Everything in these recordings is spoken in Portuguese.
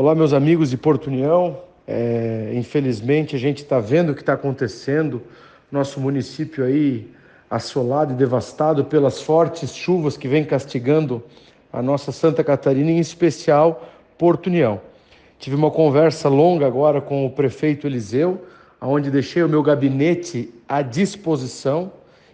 Olá, meus amigos de Porto União. É, infelizmente, a gente está vendo o que está acontecendo. Nosso município aí assolado e devastado pelas fortes chuvas que vem castigando a nossa Santa Catarina, em especial Porto União. Tive uma conversa longa agora com o prefeito Eliseu, onde deixei o meu gabinete à disposição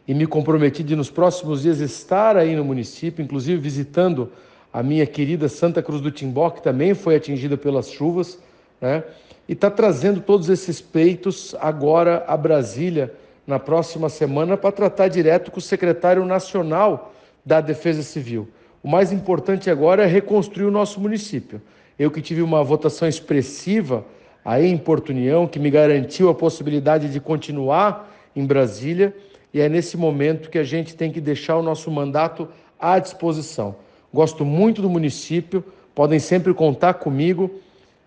e me comprometi de nos próximos dias estar aí no município, inclusive visitando a minha querida Santa Cruz do Timbó, que também foi atingida pelas chuvas, né? e está trazendo todos esses peitos agora a Brasília na próxima semana para tratar direto com o secretário nacional da Defesa Civil. O mais importante agora é reconstruir o nosso município. Eu que tive uma votação expressiva aí em Porto União, que me garantiu a possibilidade de continuar em Brasília, e é nesse momento que a gente tem que deixar o nosso mandato à disposição. Gosto muito do município, podem sempre contar comigo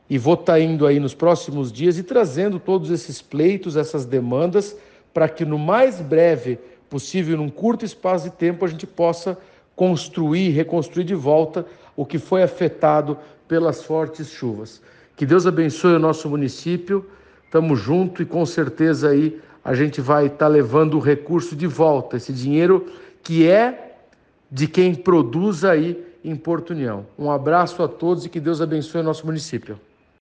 e vou estar tá indo aí nos próximos dias e trazendo todos esses pleitos, essas demandas, para que no mais breve possível, num curto espaço de tempo, a gente possa construir, reconstruir de volta o que foi afetado pelas fortes chuvas. Que Deus abençoe o nosso município. Estamos junto e com certeza aí a gente vai estar tá levando o recurso de volta, esse dinheiro que é de quem produz aí em Porto União. Um abraço a todos e que Deus abençoe o nosso município.